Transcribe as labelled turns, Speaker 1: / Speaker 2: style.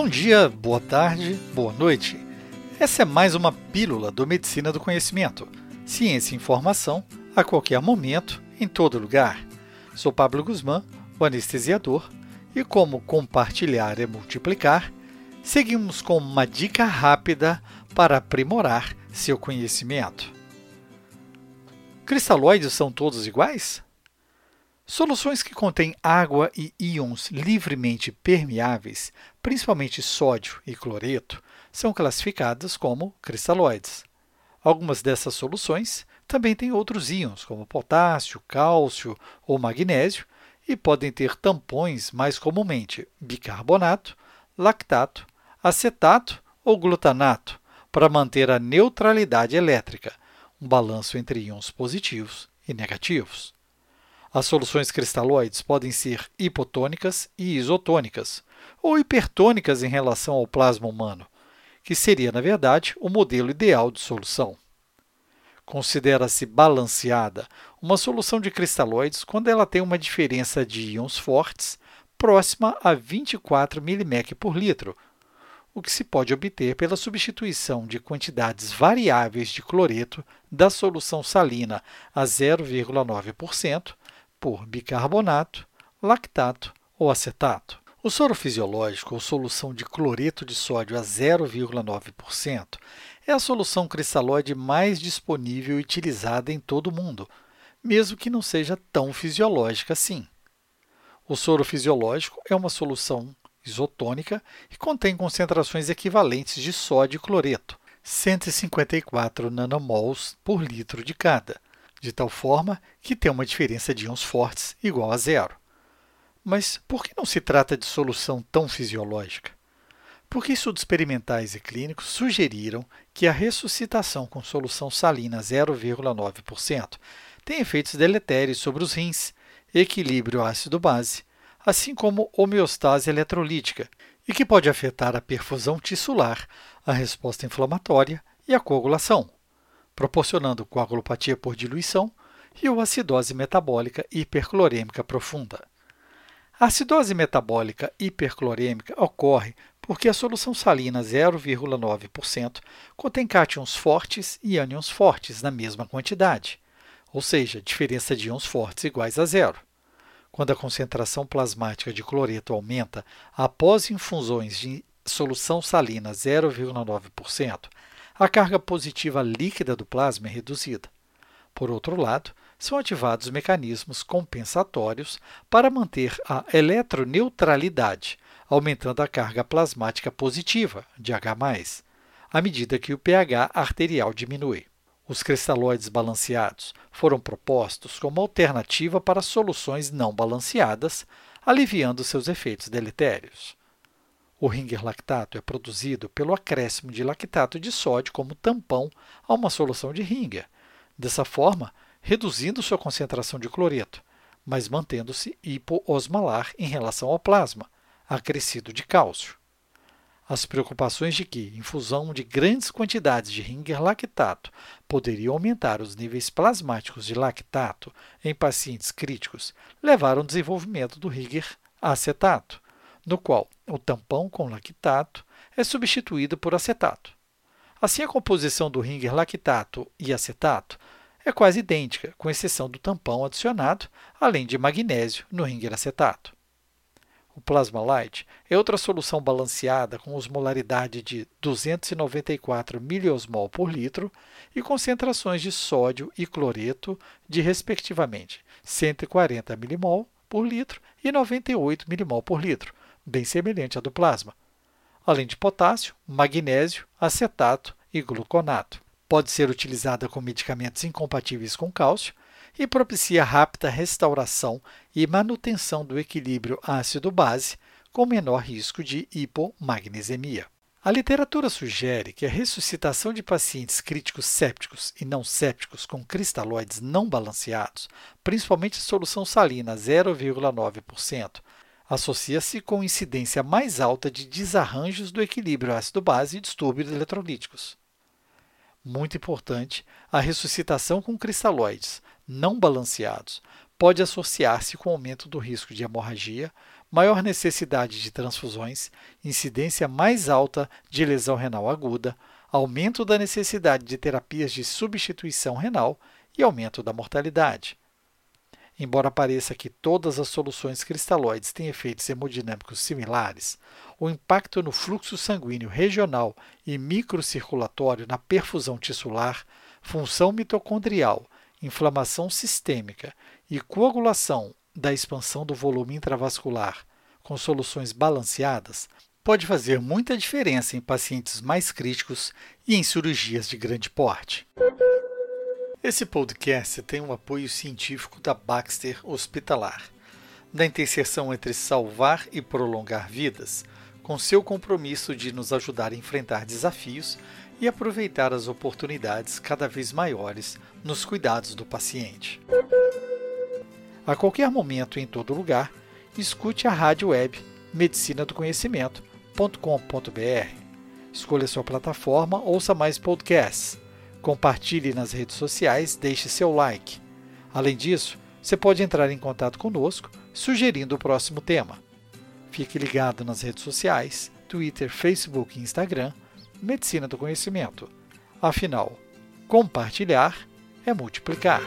Speaker 1: Bom dia, boa tarde, boa noite. Essa é mais uma pílula do Medicina do Conhecimento. Ciência e informação a qualquer momento, em todo lugar. Sou Pablo Guzmán, o anestesiador, e como compartilhar é multiplicar, seguimos com uma dica rápida para aprimorar seu conhecimento. Cristalóides são todos iguais? Soluções que contêm água e íons livremente permeáveis, principalmente sódio e cloreto, são classificadas como cristalóides. Algumas dessas soluções também têm outros íons, como potássio, cálcio ou magnésio, e podem ter tampões mais comumente bicarbonato, lactato, acetato ou glutanato, para manter a neutralidade elétrica, um balanço entre íons positivos e negativos. As soluções cristalóides podem ser hipotônicas e isotônicas, ou hipertônicas em relação ao plasma humano, que seria, na verdade, o modelo ideal de solução. Considera-se balanceada uma solução de cristalóides quando ela tem uma diferença de íons fortes próxima a 24 mmHg por litro, o que se pode obter pela substituição de quantidades variáveis de cloreto da solução salina a 0,9% por bicarbonato, lactato ou acetato. O soro fisiológico, ou solução de cloreto de sódio a 0,9%, é a solução cristalóide mais disponível e utilizada em todo o mundo, mesmo que não seja tão fisiológica assim. O soro fisiológico é uma solução isotônica e contém concentrações equivalentes de sódio e cloreto, 154 nanomols por litro de cada, de tal forma que tem uma diferença de íons fortes igual a zero. Mas por que não se trata de solução tão fisiológica? Porque estudos experimentais e clínicos sugeriram que a ressuscitação com solução salina 0,9% tem efeitos deletérios sobre os rins, equilíbrio ácido-base, assim como homeostase eletrolítica, e que pode afetar a perfusão tissular, a resposta inflamatória e a coagulação proporcionando coagulopatia por diluição e ou acidose metabólica hiperclorêmica profunda. A acidose metabólica hiperclorêmica ocorre porque a solução salina 0,9% contém cátions fortes e ânions fortes na mesma quantidade, ou seja, diferença de íons fortes iguais a zero. Quando a concentração plasmática de cloreto aumenta após infusões de solução salina 0,9%, a carga positiva líquida do plasma é reduzida. Por outro lado, são ativados mecanismos compensatórios para manter a eletroneutralidade, aumentando a carga plasmática positiva, de H+, à medida que o pH arterial diminui. Os cristalóides balanceados foram propostos como alternativa para soluções não balanceadas, aliviando seus efeitos deletérios. O ringer lactato é produzido pelo acréscimo de lactato de sódio como tampão a uma solução de ringer, dessa forma reduzindo sua concentração de cloreto, mas mantendo-se hipoosmolar em relação ao plasma, acrescido de cálcio. As preocupações de que infusão de grandes quantidades de ringer lactato poderia aumentar os níveis plasmáticos de lactato em pacientes críticos levaram ao desenvolvimento do ringer acetato, no qual o tampão com lactato é substituído por acetato. Assim, a composição do ringer lactato e acetato é quase idêntica, com exceção do tampão adicionado, além de magnésio no ringer acetato. O Plasma Light é outra solução balanceada com osmolaridade de 294 miliosmol por litro e concentrações de sódio e cloreto de, respectivamente, 140 milimol por litro e 98 milimol por litro, bem semelhante à do plasma, além de potássio, magnésio, acetato e gluconato. Pode ser utilizada com medicamentos incompatíveis com cálcio e propicia rápida restauração e manutenção do equilíbrio ácido-base com menor risco de hipomagnesemia. A literatura sugere que a ressuscitação de pacientes críticos sépticos e não sépticos com cristalóides não balanceados, principalmente solução salina 0,9%, associa-se com incidência mais alta de desarranjos do equilíbrio ácido-base e distúrbios eletrolíticos. Muito importante, a ressuscitação com cristalóides não balanceados pode associar-se com aumento do risco de hemorragia, maior necessidade de transfusões, incidência mais alta de lesão renal aguda, aumento da necessidade de terapias de substituição renal e aumento da mortalidade. Embora pareça que todas as soluções cristalóides têm efeitos hemodinâmicos similares, o impacto no fluxo sanguíneo regional e microcirculatório na perfusão tissular, função mitocondrial, inflamação sistêmica e coagulação da expansão do volume intravascular com soluções balanceadas pode fazer muita diferença em pacientes mais críticos e em cirurgias de grande porte. Esse podcast tem um apoio científico da Baxter Hospitalar, da interseção entre salvar e prolongar vidas, com seu compromisso de nos ajudar a enfrentar desafios e aproveitar as oportunidades cada vez maiores nos cuidados do paciente. A qualquer momento e em todo lugar, escute a rádio web medicina do conhecimento.com.br. Escolha sua plataforma, ouça mais podcasts Compartilhe nas redes sociais, deixe seu like. Além disso, você pode entrar em contato conosco sugerindo o próximo tema. Fique ligado nas redes sociais, Twitter, Facebook e Instagram, Medicina do Conhecimento. Afinal, compartilhar é multiplicar.